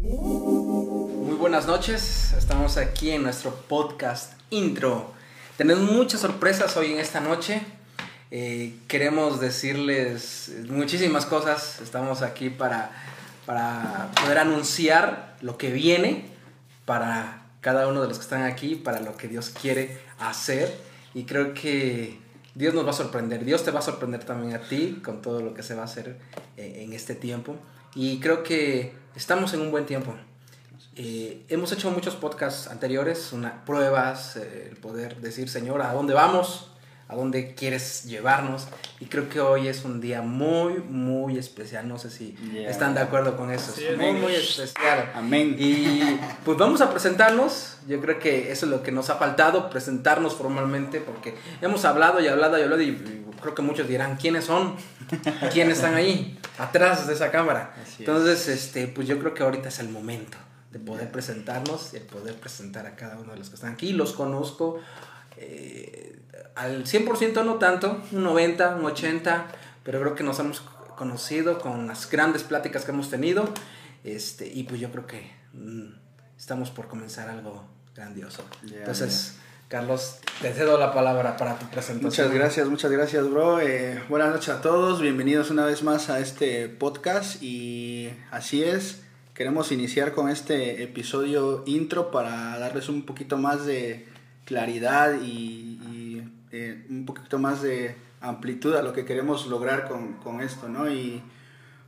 Muy buenas noches, estamos aquí en nuestro podcast intro. Tenemos muchas sorpresas hoy en esta noche. Eh, queremos decirles muchísimas cosas. Estamos aquí para, para poder anunciar lo que viene para cada uno de los que están aquí, para lo que Dios quiere hacer. Y creo que Dios nos va a sorprender. Dios te va a sorprender también a ti con todo lo que se va a hacer eh, en este tiempo. Y creo que estamos en un buen tiempo. Eh, hemos hecho muchos podcasts anteriores, una, pruebas, eh, el poder decir, Señor, ¿a dónde vamos? ¿A dónde quieres llevarnos? Y creo que hoy es un día muy, muy especial. No sé si Yeah. están de acuerdo con eso. Sí, es muy, muy especial. Amén. Y pues vamos a presentarnos. Yo creo que eso es lo que nos ha faltado, presentarnos formalmente, porque hemos hablado y hablado y hablado y, y creo que muchos dirán, ¿quiénes son? ¿Quiénes están ahí? Atrás de esa cámara. Es. Entonces, este, pues yo creo que ahorita es el momento de poder presentarnos y el poder presentar a cada uno de los que están aquí. Los conozco eh, al 100% no tanto, un 90, un 80, pero creo que nos hemos conocido con las grandes pláticas que hemos tenido. Este, y pues yo creo que mm, estamos por comenzar algo grandioso. Entonces, Carlos, te cedo la palabra para tu presentación. Muchas gracias, muchas gracias, bro. Eh, buenas noches a todos, bienvenidos una vez más a este podcast y así es, queremos iniciar con este episodio intro para darles un poquito más de claridad y, y, eh, un poquito más de amplitud a lo que queremos lograr con, con esto, ¿no? Y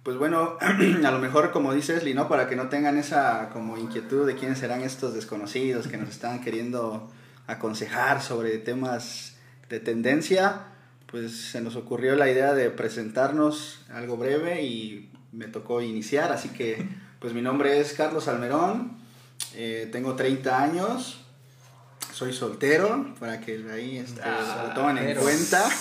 pues bueno, a lo mejor como dices, Lino, para que no tengan esa como inquietud de quiénes serán estos desconocidos que nos están queriendo aconsejar sobre temas de tendencia, pues se nos ocurrió la idea de presentarnos algo breve y me tocó iniciar, así que pues mi nombre es Carlos Almerón, eh, tengo 30 años, soy soltero, para que ahí este, Ah, lo tomen en cuenta.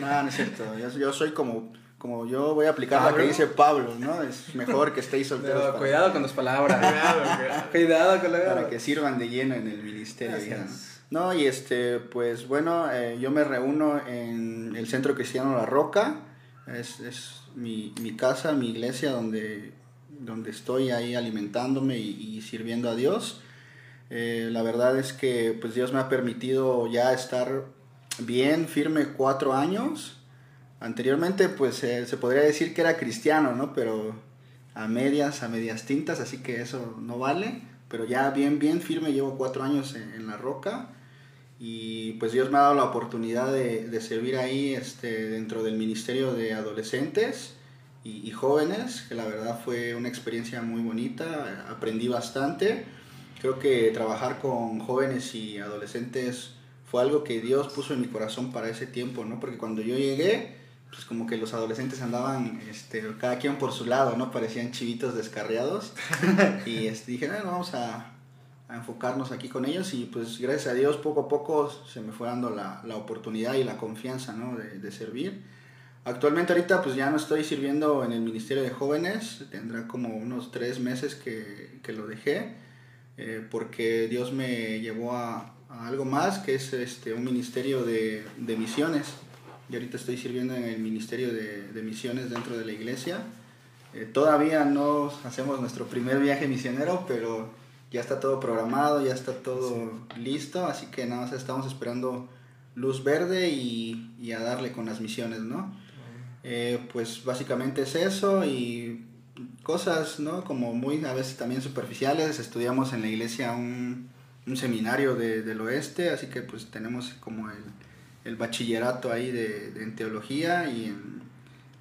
No, no es cierto. Yo, yo soy como, como yo voy a aplicar lo ¿Pablo? que dice Pablo, ¿no? Es mejor que estéis solteros Pero para, cuidado con tus palabras. cuidado, con para la que sirvan de lleno en el ministerio. No, y este, pues bueno, eh, yo me reúno en el Centro Cristiano La Roca. Es, es mi, mi casa, mi iglesia donde, donde estoy ahí alimentándome y, y sirviendo a Dios. Eh, la verdad es que pues Dios me ha permitido ya estar bien, firme cuatro años. Anteriormente pues eh, se podría decir que era cristiano, ¿no? Pero a medias, a medias tintas, así que eso no vale. Pero ya bien, bien firme, llevo cuatro años en, la roca. Y pues Dios me ha dado la oportunidad de, de servir ahí este, dentro del Ministerio de Adolescentes y, y Jóvenes, que la verdad fue una experiencia muy bonita, aprendí bastante. Creo que trabajar con jóvenes y adolescentes fue algo que Dios puso en mi corazón para ese tiempo, ¿no? Porque cuando yo llegué, pues como que los adolescentes andaban, este, cada quien por su lado, ¿no? Parecían chivitos descarriados. y este, dije, vamos a, a enfocarnos aquí con ellos y pues gracias a Dios poco a poco se me fue dando la, la oportunidad y la confianza, ¿no? De, de servir. Actualmente ahorita pues ya no estoy sirviendo en el Ministerio de Jóvenes, tendrá como unos tres meses que, que lo dejé, eh, porque Dios me llevó a, a algo más, que es este, un ministerio de, de misiones. Y ahorita estoy sirviendo en el Ministerio de, de Misiones dentro de la iglesia. Eh, todavía no hacemos nuestro primer viaje misionero, pero ya está todo programado, ya está todo listo, así que nada más estamos esperando luz verde y, y a darle con las misiones, ¿no? Eh, pues básicamente es eso y cosas, ¿no? Como muy a veces también superficiales. Estudiamos en la iglesia un, un seminario de- del oeste, así que pues tenemos como el, el bachillerato ahí de, de- en teología y en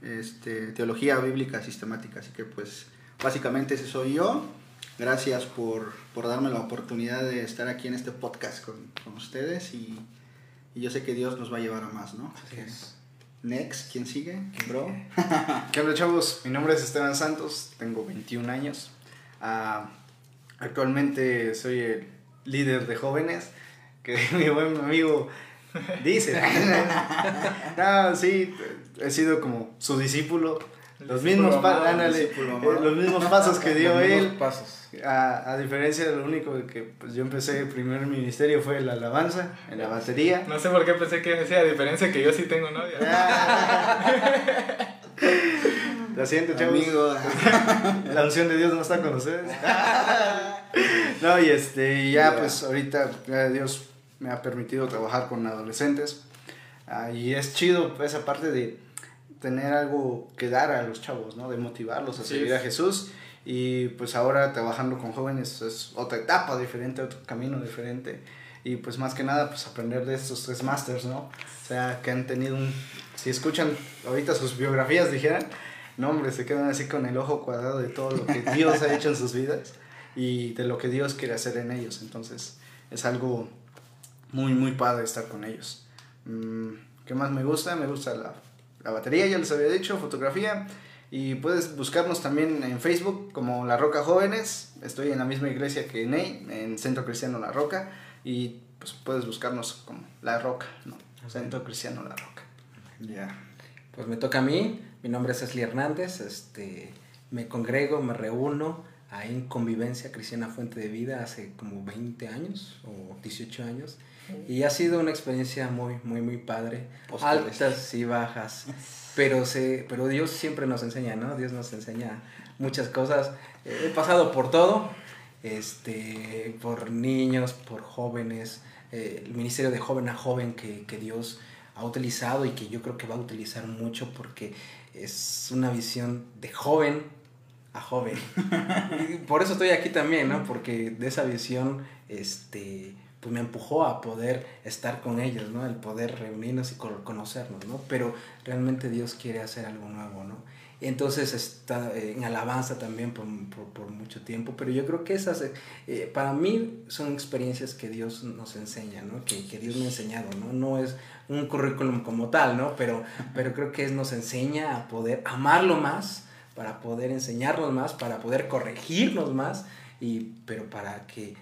este, teología bíblica sistemática. Así que pues básicamente ese soy yo. Gracias por, por darme la oportunidad de estar aquí en este podcast con, con ustedes y, y yo sé que Dios nos va a llevar a más, ¿no? Así es. Next, ¿quién sigue? Bro. ¿Qué onda chavos? Mi nombre es Esteban Santos, tengo 21 años. Ah, actualmente soy el líder de jóvenes, que mi buen amigo dice. no, sí, he sido como su discípulo. Los mismos, pa- amado, eh, los mismos pasos que dio Los él. pasos. A, a diferencia de lo único que pues, yo empecé, el primer ministerio fue la alabanza, en la batería. No sé por qué pensé que decía, a diferencia que yo sí tengo novia. Lo siento, chavos. Amigo. La unción de Dios no está con ustedes. no, y este, ya pues ahorita, Dios, me ha permitido trabajar con adolescentes. Ah, y es chido esa parte de tener algo que dar a los chavos, ¿no? De motivarlos a Sí. seguir a Jesús. Y pues ahora trabajando con jóvenes es otra etapa diferente, otro camino diferente. Y pues más que nada, pues aprender de estos tres masters, ¿no? O sea, que han tenido un... Si escuchan ahorita sus biografías, dijeran, no, hombre, se quedan así con el ojo cuadrado de todo lo que Dios ha hecho en sus vidas y de lo que Dios quiere hacer en ellos. Entonces, es algo muy, muy padre estar con ellos. Mm, ¿Qué más me gusta? Me gusta la, la batería, ya les había dicho, fotografía. Y puedes buscarnos también en Facebook como La Roca Jóvenes. Estoy en la misma iglesia que Ney, en Centro Cristiano La Roca. Y pues puedes buscarnos como La Roca, ¿no? Centro Cristiano La Roca. Ya. Pues me toca a mí, mi nombre es Esli Hernández, este, me congrego, me reúno ahí en Convivencia Cristiana Fuente de Vida hace como 20 años o 18 años y ha sido una experiencia muy, muy, muy padre, Postales. altas y bajas, pero, se, pero Dios siempre nos enseña, ¿no? Dios nos enseña muchas cosas, Eh, he pasado por todo, este, por niños, por jóvenes, eh, el ministerio de joven a joven que, que Dios ha utilizado y que yo creo que va a utilizar mucho porque es una visión de joven a joven. Por eso estoy aquí también, ¿no? Porque de esa visión, este, pues me empujó a poder estar con ellos, ¿no? El poder reunirnos y co- conocernos, ¿no? Pero realmente Dios quiere hacer algo nuevo, ¿no? Entonces está eh, en alabanza también por, por, por mucho tiempo, pero yo creo que esas, eh, eh, para mí, son experiencias que Dios nos enseña, ¿no? Que, que Dios me ha enseñado, ¿no? No es un currículum como tal, ¿no? Pero, pero creo que es, nos enseña a poder amarlo más, para poder enseñarnos más, para poder corregirnos más, y, pero para que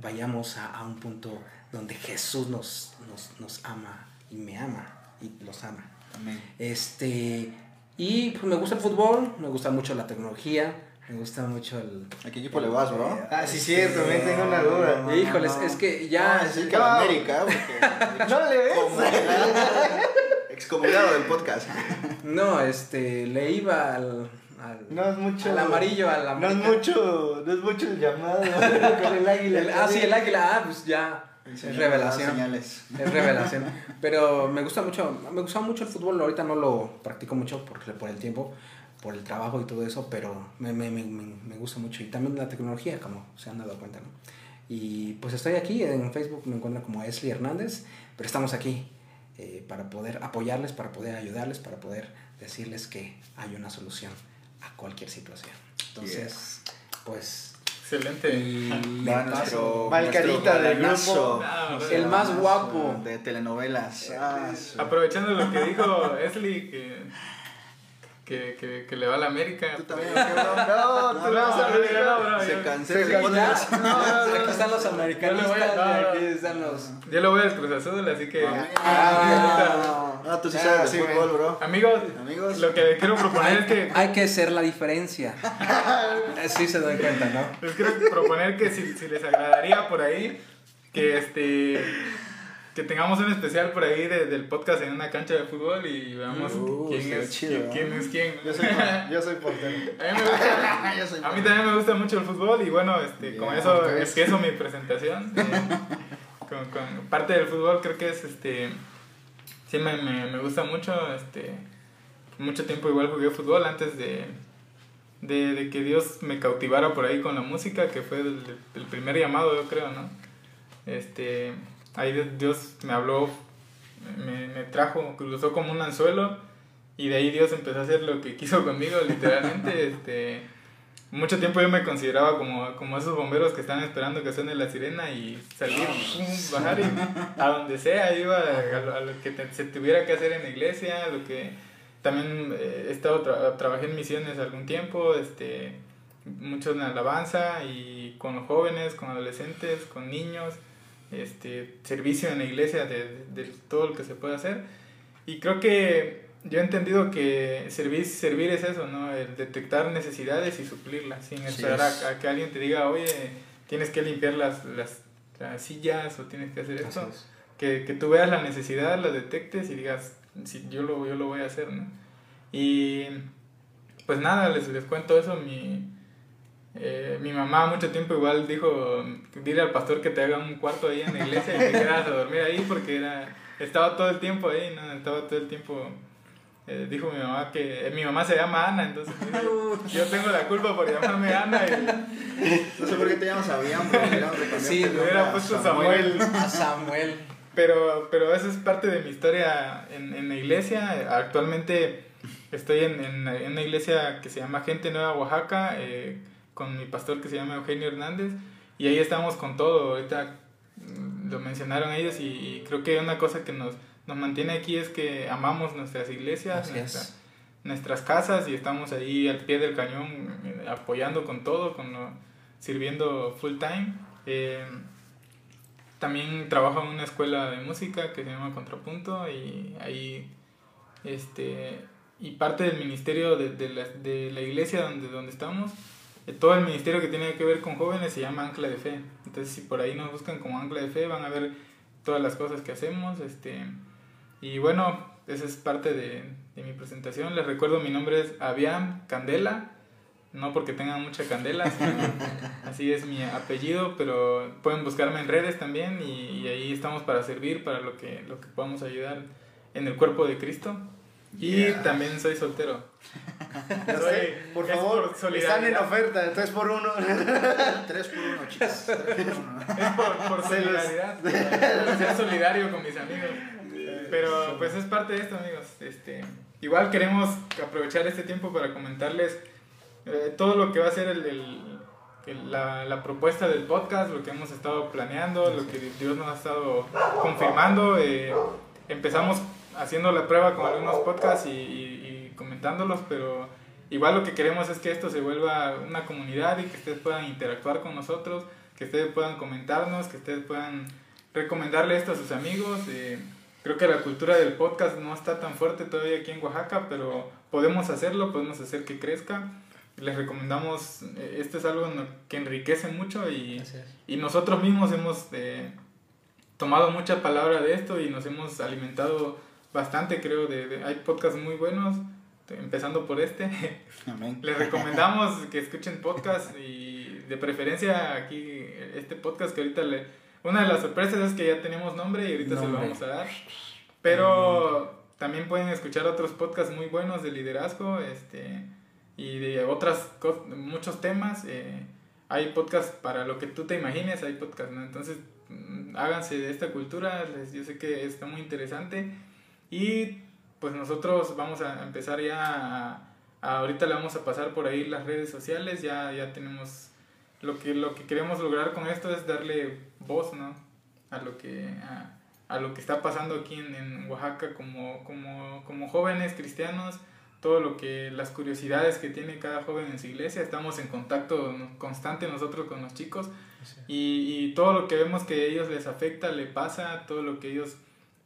vayamos a, a un punto donde Jesús nos, nos, nos ama y me ama y los ama. Amén. Este, y pues me gusta el fútbol, me gusta mucho la tecnología, me gusta mucho el... ¿A qué equipo le vas, bro? Ah, sí, cierto, me tengo una duda. no, Híjoles, no. es que ya... No, es que la América, porque... No le ves. Excomulgado del podcast. No, este, le iba al... al No es mucho. Al amarillo, al No es mucho, no es mucho el llamado con el águila. El- ah, sí, el águila, ah, pues ya. Es revelación. Señales. Es revelación. Pero me gusta mucho, me gusta mucho el fútbol. Ahorita no lo practico mucho porque por el tiempo, por el trabajo y todo eso, pero me, me, me, me me gusta mucho. Y también la tecnología, como se han dado cuenta, ¿no? Y pues estoy aquí, en Facebook me encuentran como Esli Hernández, pero estamos aquí eh, para poder apoyarles, para poder ayudarles, para poder decirles que hay una solución a cualquier situación. Entonces, pues... Excelente. y Va nuestro, Va el nuestro carita del grupo. Ah, El más guapo. De telenovelas. Ah, su- Aprovechando lo que dijo Esli, que, que, que, que le va a la América. Tú también, pues, ¿qué, bro? No, No, tú no, vas a no, no, no, Se cancela. Aquí están los americanistas Yo le voy a- y aquí están los... Yo lo voy al Cruz Azul, así que. Ah, ah, tú sí Ah, sabes sí, de fútbol, bro. Amigos, Amigos. lo que quiero proponer es que. Hay que ser la diferencia. Sí se dan cuenta, ¿no? Les quiero proponer que si, si les agradaría por ahí, que este. Que tengamos un especial por ahí de- del podcast en una cancha de fútbol y veamos Uh, quién, es, chido, quién, quién es quién. Yo soy, yo soy portero. A mí, me gusta, Yo soy a mí también me gusta mucho el fútbol y bueno, este, con Ya, eso empiezo mi presentación. eh, con, con parte del fútbol creo que es, este, sí me, me, me gusta mucho, este, mucho tiempo igual jugué fútbol antes de, de, de que Dios me cautivara por ahí con la música, que fue el, primer llamado yo creo, ¿no? Este, ahí Dios me habló, me, me trajo, cruzó como un anzuelo y de ahí Dios empezó a hacer lo que quiso conmigo, literalmente. este, mucho tiempo yo me consideraba como, como esos bomberos que están esperando que suene la sirena y salir, pum, bajar y a donde sea, iba a, lo- a lo que te- se tuviera que hacer en la iglesia, lo que también eh, he estado tra- trabajé en misiones algún tiempo, este, mucho en alabanza y con los jóvenes, con adolescentes, con niños, este, servicio en la iglesia de, de- de todo lo que se puede hacer. Y creo que yo he entendido que servir, servir es eso, ¿no? El detectar necesidades y suplirlas, sin esperar es. a, a que alguien te diga, oye, tienes que limpiar las, las, las sillas o tienes que hacer esto. Es. Que, que tú veas la necesidad, la detectes y digas, sí, yo lo, yo lo voy a hacer, ¿no? Y, pues nada, les, les cuento eso. Mi, eh, mi mamá mucho tiempo igual dijo, dile al pastor que te haga un cuarto ahí en la iglesia y te quedas a dormir ahí porque era, estaba todo el tiempo ahí, ¿no? Estaba todo el tiempo... eh, dijo mi mamá que eh, mi mamá se llama Ana, entonces yo tengo la culpa por llamarme Ana y No sé por qué te llamas Abraham, pero Sí, nombre hubiera a puesto Samuel. A Samuel. Pero, pero eso es parte de mi historia en, en la iglesia. Actualmente estoy en, en, en una iglesia que se llama Gente Nueva Oaxaca, eh, con mi pastor que se llama Eugenio Hernández, y ahí estamos con todo. Ahorita mm, lo mencionaron ellos y, y creo que una cosa que nos, nos mantiene aquí es que amamos nuestras iglesias, nuestra- nuestras casas y estamos ahí al pie del cañón eh, apoyando con todo, con lo- sirviendo full time. Eh, también trabajo en una escuela de música que se llama Contrapunto y ahí este y parte del ministerio de, de, la, de la iglesia donde, donde estamos eh, todo el ministerio que tiene que ver con jóvenes se llama Ancla de Fe entonces si por ahí nos buscan como Ancla de Fe van a ver todas las cosas que hacemos este y bueno esa es parte de, de mi presentación les recuerdo mi nombre es Aviam Candela no porque tenga mucha candela, sino así es mi apellido, pero pueden buscarme en redes también y, y ahí estamos para servir, para lo que, lo que podamos ayudar en el cuerpo de Cristo. Y Yeah. también soy soltero. Soy- sé, por favor, por están en oferta, 3 por 1 Tres por uno, chicos. Tres por uno. Es por, por solidaridad, por ser solidario con mis amigos. Pero pues es parte de esto, amigos. Este, igual queremos aprovechar este tiempo para comentarles eh, todo lo que va a ser el, el- el- la, la propuesta del podcast, lo que hemos estado planeando, lo que Dios nos ha estado confirmando. eh, empezamos haciendo la prueba con algunos podcasts y, y- y comentándolos, pero igual lo que queremos es que esto se vuelva una comunidad y que ustedes puedan interactuar con nosotros, que ustedes puedan comentarnos, que ustedes puedan recomendarle esto a sus amigos. eh, creo que la cultura del podcast no está tan fuerte todavía aquí en Oaxaca, pero podemos hacerlo, podemos hacer que crezca. Les recomendamos, esto es algo que enriquece mucho y, y nosotros mismos hemos eh, tomado mucha palabra de esto y nos hemos alimentado bastante, creo, de, de- hay podcasts muy buenos, empezando por este. Amén. Les recomendamos que escuchen podcast y de preferencia aquí este podcast que ahorita le... Una de las sorpresas es que ya tenemos nombre y ahorita se lo vamos a dar. Pero también pueden escuchar otros podcasts muy buenos de liderazgo este, y de otras muchos temas. eh, hay podcasts para lo que tú te imagines, hay podcasts, ¿no? Entonces mm, háganse de esta cultura, les- yo sé que está muy interesante. Y pues nosotros vamos a empezar ya a, a- ahorita le vamos a pasar por ahí las redes sociales, ya, ya tenemos lo que, lo que queremos lograr con esto es darle voz, ¿no? A lo que, a, a lo que está pasando aquí en, en Oaxaca como, como, como jóvenes cristianos, todo lo que, las curiosidades que tiene cada joven en su iglesia, estamos en contacto constante nosotros con los chicos y, y todo lo que vemos que a ellos les afecta, le pasa, todo lo que ellos,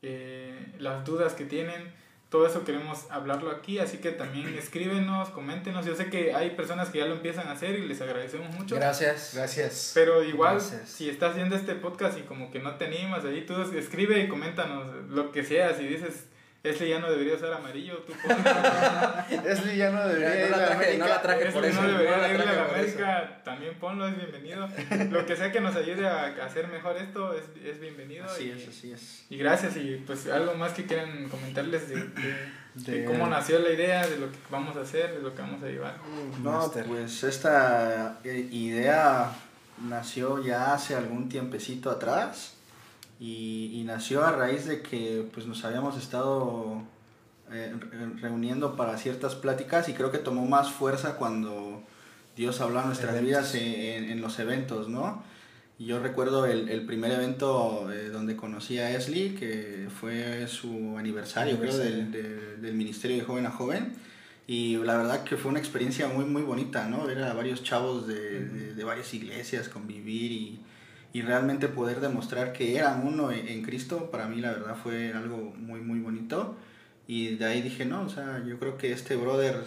eh, las dudas que tienen, todo eso queremos hablarlo aquí, así que también escríbenos, coméntenos, yo sé que hay personas que ya lo empiezan a hacer y les agradecemos mucho. Gracias. Gracias. Pero igual, Gracias. si estás viendo este podcast y como que no te animas ahí, tú escribe y coméntanos lo que sea. Si dices, este ya no debería usar amarillo, tú ya no debería Ya, ir no la a traje, América. no la traje Este por eso. no debería no la irle a traje la por eso. América, también ponlo, es bienvenido. Lo que sea que nos ayude a hacer mejor esto es, es bienvenido. Así y, es, así es. y gracias. Y pues algo más que quieran comentarles de, de- de De- cómo nació la idea, de lo que vamos a hacer, de lo que vamos a llevar. No, Master. pues esta eh, idea nació ya hace algún tiempecito atrás y, y nació a raíz de que pues nos habíamos estado eh, re- reuniendo para ciertas pláticas y creo que tomó más fuerza cuando Dios habló a nuestras Eventos. vidas en, en los eventos, ¿no? Y yo recuerdo el, el primer evento eh, donde conocí a Esli, que fue su aniversario, creo, del, del- del Ministerio de Joven a Joven. Y la verdad que fue una experiencia muy, muy bonita, ¿no? Ver a varios chavos de, de- de varias iglesias convivir y, y realmente poder demostrar que eran uno en, en Cristo, para mí la verdad fue algo muy, muy bonito. Y de ahí dije, no, o sea, yo creo que este brother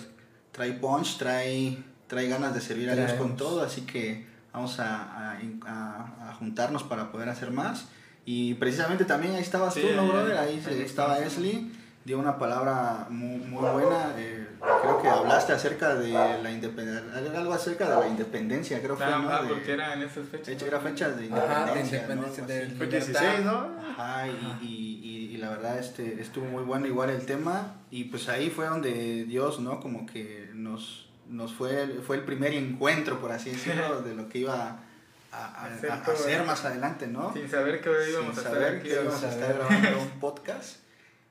trae punch, trae, trae ganas de servir a Dios con todo, así que vamos a, a- a- a juntarnos para poder hacer más. Y precisamente también ahí estabas Sí, tú, ¿no, brother? ahí Ahí estaba. Esli. Dio una palabra muy, muy buena. eh, creo que hablaste acerca de la independencia, algo acerca de la independencia, creo que Ah, ¿no? ah, De- porque era en esas fechas. hecho, era fecha de Ajá, de independencia. independencia, ¿no? de Algo así. Fue libertad. 16, ¿no? Ajá, y, y, y, y la verdad este, estuvo muy bueno igual el tema y pues ahí fue donde Dios, ¿no? Como que nos, nos fue, fue el primer encuentro, por así decirlo, de lo que iba a, a- a- Hacer a todo hacer más adelante, ¿no? Sin saber que hoy íbamos Sin a estar saber aquí. que íbamos a estar grabando un podcast.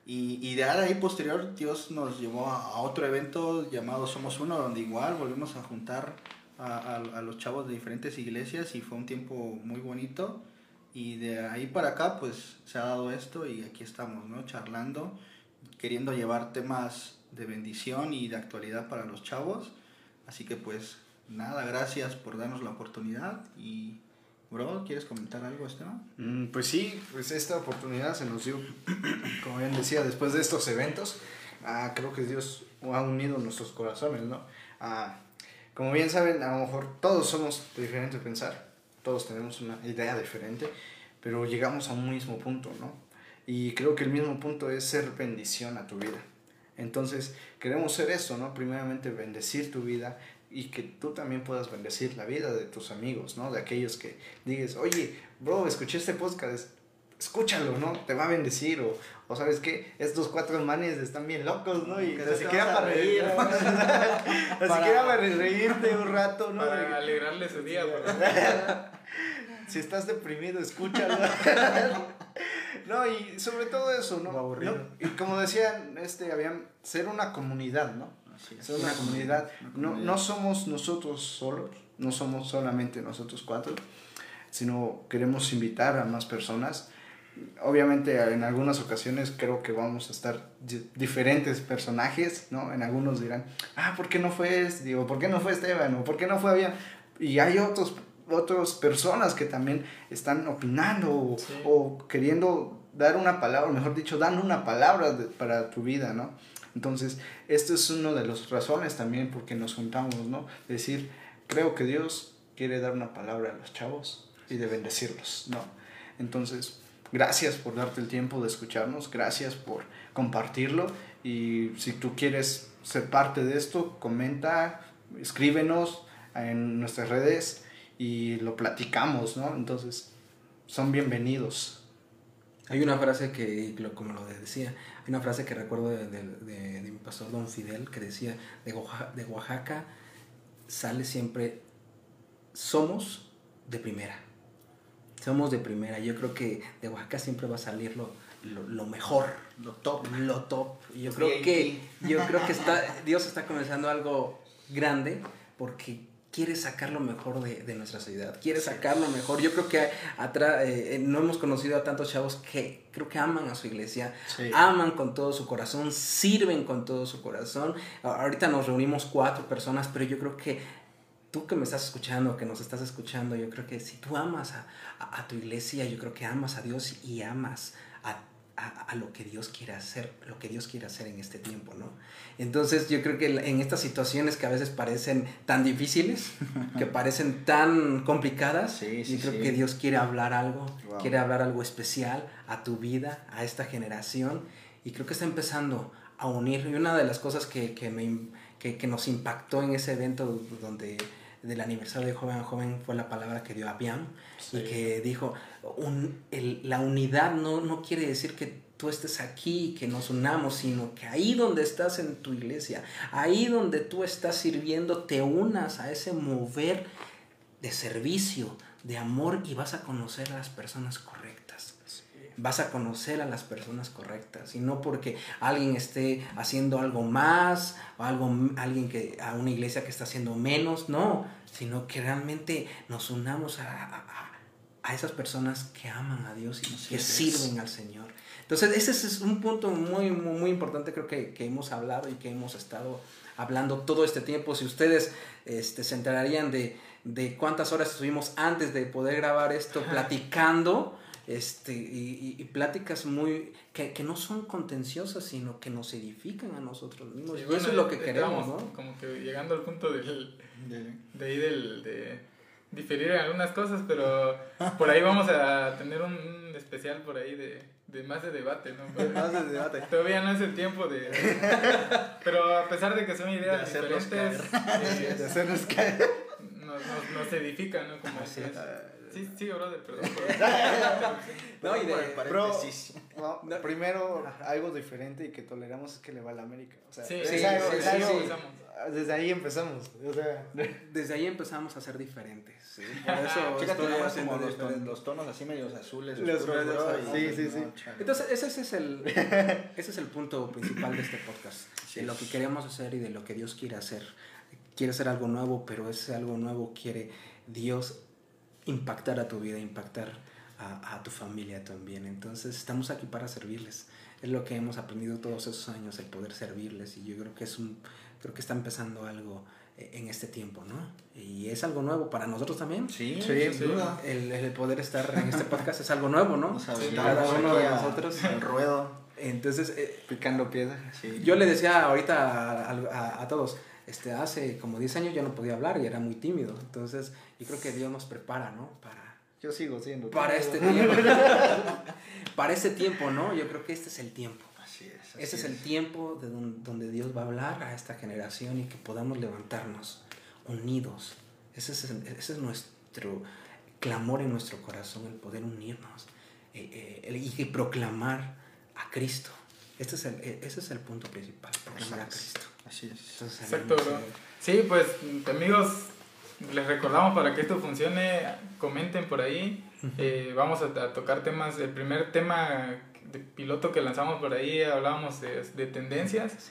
Y, y de ahí posterior Dios nos llevó a, otro evento llamado Somos Uno, donde igual volvimos a juntar a, a- a los chavos de diferentes iglesias y fue un tiempo muy bonito. Y de ahí para acá pues se ha dado esto y aquí estamos, ¿no? Charlando, queriendo llevar temas de bendición y de actualidad para los chavos. Así que pues nada, gracias por darnos la oportunidad y... Bro, ¿quieres comentar algo, Esteban? Mm, Pues sí, pues esta oportunidad se nos dio, como bien decía, después de estos eventos, ah, creo que Dios ha unido nuestros corazones, ¿no? Ah, como bien saben, a lo mejor todos somos de diferente pensar, todos tenemos una idea diferente, pero llegamos a un mismo punto, ¿no? Y creo que el mismo punto es ser bendición a tu vida. Entonces, queremos ser eso, ¿no? Primeramente, bendecir tu vida y que tú también puedas bendecir la vida de tus amigos, ¿no? De aquellos que digas, oye, bro, escuché este podcast, escúchalo, ¿no? Te va a bendecir, o, o sabes qué, estos cuatro manes están bien locos, ¿no? Y ni siquiera para reír, ¿no? Ni siquiera para reírte un rato, ¿no? Para alegrarle su día. pues. si estás deprimido, escúchalo. no, y sobre todo eso, ¿no? Aburrido. No, Y como decían, este, habían, ser una comunidad, ¿no? Es. Ser una comunidad. Una No, no somos nosotros solos, no somos solamente nosotros cuatro, sino queremos invitar a más personas. Obviamente en algunas ocasiones creo que vamos a estar di- diferentes personajes, ¿no? En algunos dirán, ah, ¿por qué no fue este? Digo, ¿por qué no fue Esteban? ¿O por qué no fue Avian? Y hay otros, otras personas que también están opinando o, Sí. o queriendo dar una palabra, mejor dicho, dando una palabra de- para tu vida, ¿no? Entonces, esto es uno de las razones también por que nos juntamos, ¿no? Decir, creo que Dios quiere dar una palabra a los chavos y de bendecirlos, ¿no? Entonces, gracias por darte el tiempo de escucharnos, gracias por compartirlo y si tú quieres ser parte de esto, comenta, escríbenos en nuestras redes y lo platicamos, ¿no? Entonces, son bienvenidos. Hay una frase que, como lo decía, hay una frase que recuerdo de, de- de- de mi pastor Don Fidel que decía, de Oaxaca, de Oaxaca sale siempre, somos de primera. Somos de primera. Yo creo que de Oaxaca siempre va a salir lo, lo, lo mejor, lo top, lo top. Yo creo que, yo creo que está, Dios está comenzando algo grande porque quiere sacar lo mejor de, de nuestra sociedad, quiere sacar lo mejor. Yo creo que atrás, eh, no hemos conocido a tantos chavos que creo que aman a su iglesia, Sí. aman con todo su corazón, sirven con todo su corazón. Ahorita nos reunimos cuatro personas, pero yo creo que tú que me estás escuchando, que nos estás escuchando, yo creo que si tú amas a, a- a tu iglesia, yo creo que amas a Dios y amas a, a- a lo que Dios quiere hacer, lo que Dios quiere hacer en este tiempo, ¿no? Entonces yo creo que en estas situaciones que a veces parecen tan difíciles, que parecen tan complicadas, Sí, sí, yo creo sí. que Dios quiere hablar algo, Wow. quiere hablar algo especial a tu vida, a esta generación, y creo que está empezando a unir. Y una de las cosas que, que, me, que, que nos impactó en ese evento donde del aniversario de Joven a Joven fue la palabra que dio Abiam Sí. y que dijo, un- el- la unidad no, no quiere decir que tú estés aquí y que nos unamos, sino que ahí donde estás en tu iglesia, ahí donde tú estás sirviendo, te unas a ese mover de servicio, de amor y vas a conocer a las personas correctas. Vas a conocer a las personas correctas y no porque alguien esté haciendo algo más o algo, alguien que a una iglesia que está haciendo menos, no, sino que realmente nos unamos a, a- a- esas personas que aman a Dios y Así que es. sirven al Señor. Entonces ese es un punto muy, muy, muy importante creo que, que hemos hablado y que hemos estado hablando todo este tiempo. Si ustedes este, se enterarían de, de cuántas horas estuvimos antes de poder grabar esto platicando, este, y, y- y pláticas muy que, que no son contenciosas, sino que nos edifican a nosotros mismos. Sí, y bueno, eso es lo que queremos, estábamos ¿no? Como que llegando al punto del, de ahí del, de, diferir en algunas cosas, pero por ahí vamos a tener un, un especial por ahí de, de más de debate, ¿no? Más de debate. Todavía no es el tiempo de... Pero a pesar de que son ideas De diferentes, De eh, hacernos caer. Nos, nos, nos edifican, ¿no? Como Así es. Sí, sí, brother, perdón. por- No, y de- el Pero, paréntesis. no, primero, algo diferente y que toleramos es que le va a la América. O sea, Sí, sí, algo- sí, algo- sí. Desde ahí empezamos. O sea, Desde ahí empezamos a ser diferentes. ¿sí? Por eso estoy como los, ton- los tonos así medios azules. Los y- sí, sí, sí. Entonces, ese, ese es el, ese es el punto principal de este podcast. Sí. De lo que queremos hacer y de lo que Dios quiere hacer. Quiere hacer algo nuevo, pero ese algo nuevo quiere Dios impactar a tu vida, impactar a, a tu familia también. Entonces, estamos aquí para servirles. Es lo que hemos aprendido todos esos años, el poder servirles. Y yo creo que es un, creo que está empezando algo eh, en este tiempo, ¿no? Y es algo nuevo para nosotros también. Sí, Sí, sin duda. El, el poder estar en este podcast es algo nuevo, ¿no? Sí, cada uno de a- nosotros. al ruedo. Entonces, eh, picando piedra. Sí. yo le decía ahorita a, a- a todos, este, hace como 10 años yo no podía hablar y era muy tímido. Entonces, yo creo que Dios nos prepara, ¿no? Para, Yo sigo siendo. para este tiempo. para este tiempo, ¿no? Yo creo que este es el tiempo. Así es. así Ese es el tiempo de don- donde Dios va a hablar a esta generación y que podamos levantarnos unidos. Ese es, ese es nuestro clamor en nuestro corazón, el poder unirnos eh, eh, y proclamar a Cristo. Este es el, eh, ese es el punto principal, proclamar a. Cristo. Así es. Exacto, bro. Sí, pues amigos, les recordamos para que esto funcione, comenten por ahí. Eh, vamos a, a tocar temas. El primer tema de piloto que lanzamos por ahí hablábamos de, de tendencias.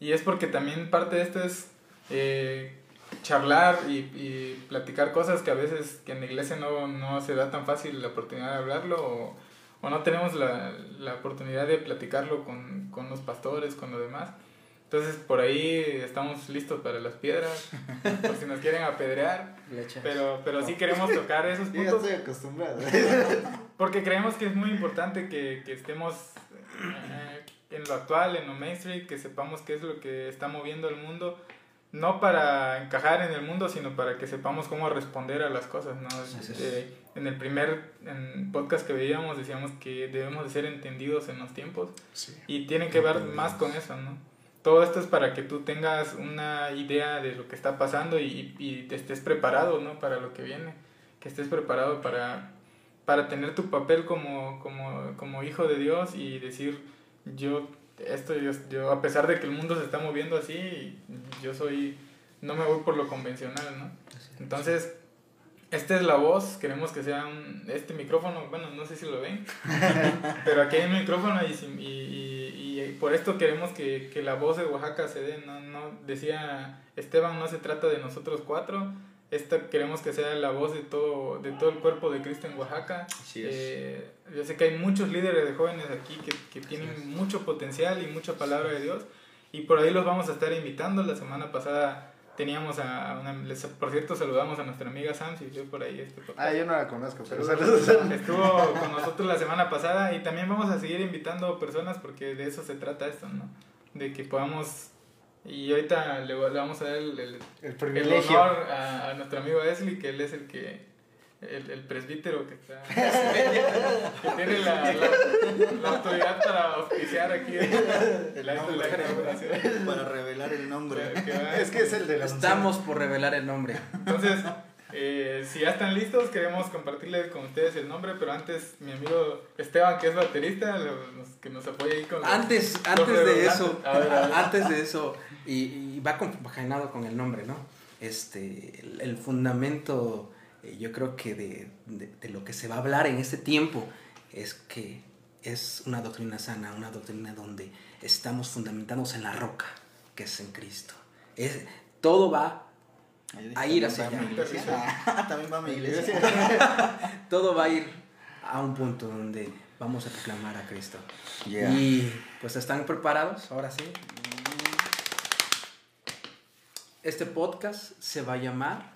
Y es porque también parte de esto es eh, charlar y, y platicar cosas que a veces que en la iglesia no, no se da tan fácil la oportunidad de hablarlo o, o no tenemos la, la oportunidad de platicarlo con, con los pastores, con los demás. Entonces por ahí estamos listos para las piedras, por si nos quieren apedrear, Flechas. pero, pero sí queremos tocar esos Yo ya puntos estoy acostumbrado. porque creemos que es muy importante que, que estemos eh, en lo actual, en lo mainstream, que sepamos qué es lo que está moviendo el mundo, no para encajar en el mundo, sino para que sepamos cómo responder a las cosas. ¿no? Así es. Eh, en el primer en podcast que veíamos decíamos que debemos de ser entendidos en los tiempos y tiene que ver más con eso, ¿no? Todo esto es para que tú tengas una idea de lo que está pasando y, y te estés preparado, ¿no? Para lo que viene, que estés preparado para, para tener tu papel como, como, como hijo de Dios y decir, yo, esto, yo, yo, a pesar de que el mundo se está moviendo así, yo soy, no me voy por lo convencional, ¿no? Entonces, esta es la voz, queremos que sea un- este micrófono, bueno, no sé si lo ven, pero aquí hay un micrófono y, y, y- y por esto queremos que, que la voz de Oaxaca se dé, no, no, decía Esteban, no se trata de nosotros cuatro, esta queremos que sea la voz de todo, de todo el cuerpo de Cristo en Oaxaca. Así es. Eh, yo sé que hay muchos líderes de jóvenes aquí que, que tienen mucho potencial y mucha palabra de Dios y por ahí los vamos a estar invitando. La semana pasada teníamos a una, les- por cierto saludamos a nuestra amiga Sam, si por ahí este. Ah, yo no la conozco, pero Saludos. Estuvo con nosotros la semana pasada y también vamos a seguir invitando personas porque de eso se trata esto, ¿no? De que podamos... Y ahorita le, le vamos a dar el, el, El el honor a, a nuestro amigo Esli, que él es el que... El, el presbítero que está... que tiene la, la, la autoridad para auspiciar aquí la, la inauguración. Para revelar el nombre. Que va- Es que es el de la Estamos por revelar el nombre. entonces, eh, si ya están listos, queremos compartirles con ustedes el nombre, pero antes mi amigo Esteban, que es baterista, lo- nos- que nos apoya ahí con los- Antes, los antes de redundantes. eso, A ver, a ver. antes de eso, y, y va compaginado con el nombre, ¿no? Este, el, el fundamento, eh, yo creo que de, de- de lo que se va a hablar en este tiempo es que es una doctrina sana, una doctrina donde estamos fundamentados en la roca, que es en Cristo. Es, todo va, A ir hacia allá. Ah, También va a mi iglesia. todo va a ir a un punto donde vamos a proclamar a Cristo. Yeah. Y pues están preparados, ahora sí. Este podcast se va a llamar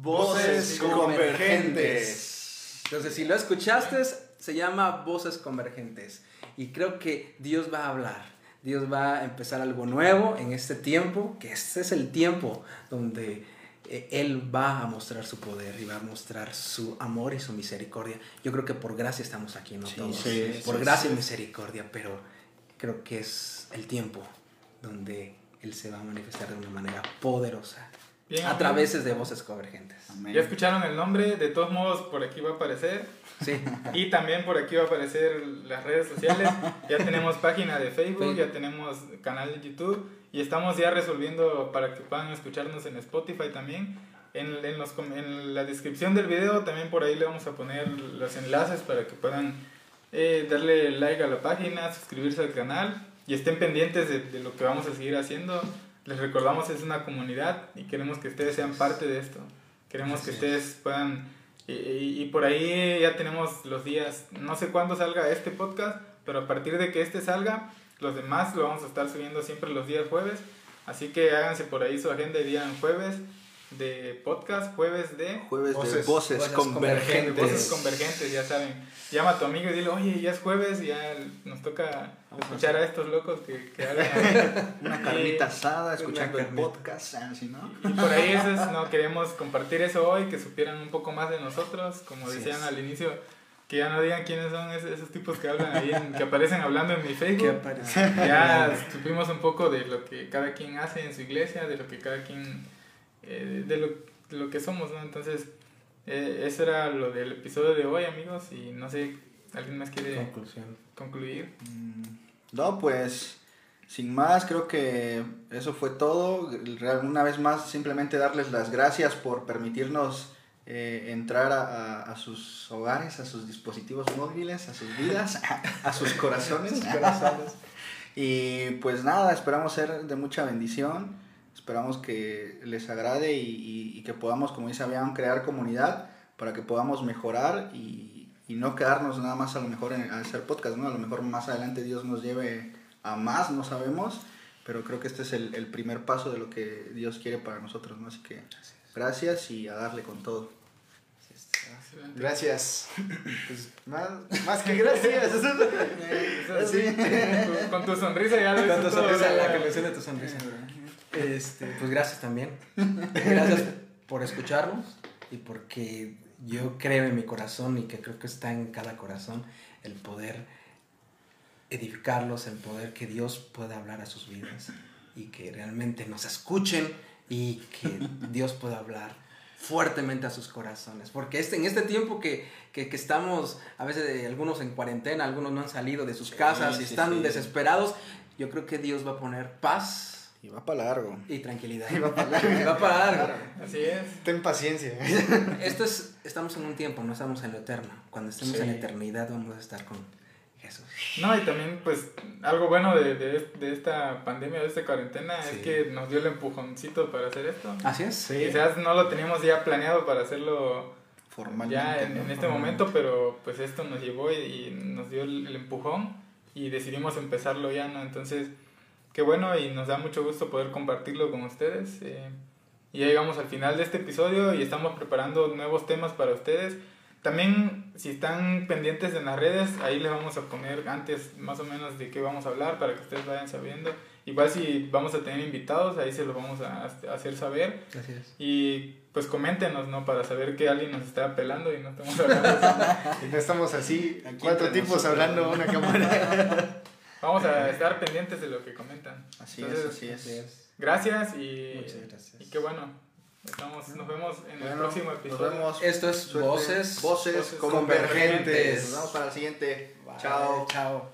Voces Convergentes. Entonces, si lo escuchaste, se llama Voces Convergentes. Y creo que Dios va a hablar. Dios va a empezar algo nuevo en este tiempo, que este es el tiempo donde eh, Él va a mostrar su poder y va a mostrar su amor y su misericordia. Yo creo que por gracia estamos aquí, ¿no? Sí, Todos. sí, por gracia y misericordia, pero creo que es el tiempo donde Él se va a manifestar de una manera poderosa Bien, a través de voces convergentes. Amén. Ya escucharon el nombre, de todos modos por aquí va a aparecer. Sí. Y también por aquí va a aparecer las redes sociales. Ya tenemos página de Facebook, Facebook. ya tenemos canal de YouTube y estamos ya resolviendo para que puedan escucharnos en Spotify también. En, en, los, en la descripción del video también por ahí le vamos a poner los enlaces para que puedan eh, darle like a la página, suscribirse al canal y estén pendientes de, de lo que vamos a seguir haciendo. Les recordamos es una comunidad y queremos que ustedes sean parte de esto. Queremos que ustedes puedan y, y- y por ahí ya tenemos los días, no sé cuándo salga este podcast, pero a partir de que este salga, los demás lo vamos a estar subiendo siempre los días jueves. Así que háganse por ahí su agenda de día en jueves de podcast, jueves de Jueves de Voces- voces, voces convergentes. voces convergentes, ya saben. Llama a tu amigo y dile, oye, ya es jueves, ya nos toca escuchar a estos locos que, que hablan. Una carnita asada, escuchando el podcast, así, ¿no? Y por ahí eso es, no queremos compartir eso hoy, que supieran un poco más de nosotros, como Así decían es. al inicio, que ya no digan quiénes son esos, esos tipos que hablan ahí, en- que aparecen hablando en mi Facebook. Ya supimos un poco de lo que cada quien hace en su iglesia, de lo que cada quien, de, lo, de lo que somos, ¿no? Entonces, eh, eso era lo del episodio de hoy, amigos, y no sé, ¿alguien más quiere Conclusión. concluir? Mm, No, pues sin más, creo que eso fue todo. Una vez más, simplemente darles las gracias por permitirnos eh, entrar a, a- a sus hogares, a sus dispositivos móviles, a sus vidas, a sus corazones. y pues nada, esperamos ser de mucha bendición. Esperamos que les agrade y, y- y que podamos, como dice Avian, crear comunidad para que podamos mejorar y, y no quedarnos nada más a lo mejor en hacer podcast, ¿no? A lo mejor más adelante Dios nos lleve a más, no sabemos, pero creo que este es el, el primer paso de lo que Dios quiere para nosotros, ¿no? Así que gracias y a darle con todo. Gracias. Pues, más, más que gracias. Sí. Con, tu- con tu sonrisa ya lo Con tu hizo todo, sonrisa, la colección de tu sonrisa. Este, pues gracias también. Gracias por escucharnos y porque yo creo en mi corazón y que creo que está en cada corazón el poder edificarlos, el poder que Dios pueda hablar a sus vidas y que realmente nos escuchen y que Dios pueda hablar fuertemente a sus corazones. Porque este, en este tiempo que, que, que estamos, a veces eh, algunos en cuarentena, algunos no han salido de sus Sí, casas y sí, están sí. desesperados, yo creo que Dios va a poner paz Y va para largo. y tranquilidad. Y va para largo. Así es. Ten paciencia. Esto es, estamos en un tiempo, no estamos en lo eterno. Cuando estemos Sí. en la eternidad vamos a estar con Jesús. No, y también, pues, algo bueno de, de, de esta pandemia, de esta cuarentena, Sí. es que nos dio el empujoncito para hacer esto. Así es. Quizás no lo teníamos ya planeado para hacerlo Formalmente. ya en, ¿no? en este momento, pero pues esto nos llevó y, y nos dio el, el empujón y decidimos empezarlo ya, ¿no? Entonces, qué bueno y nos da mucho gusto poder compartirlo con ustedes. eh, y ya llegamos al final de este episodio y estamos preparando nuevos temas para ustedes. También, si están pendientes en las redes, ahí les vamos a poner antes más o menos de qué vamos a hablar para que ustedes vayan sabiendo. Igual si vamos a tener invitados, ahí se los vamos a hacer saber. Así es. Y pues coméntenos, ¿no? Para saber que alguien nos está pelando y no estamos hablando. no estamos así, Aquí cuatro tipos hablando a una cámara. Vamos a estar pendientes de lo que comentan. Así Entonces, es, así es. Gracias y, Muchas gracias. y qué bueno. Estamos, nos vemos en el próximo Nos episodio. vemos. Esto es Suerte. Voces, Voces, Voces convergentes. convergentes. Nos vemos para la siguiente. Bye. Chao. Chao.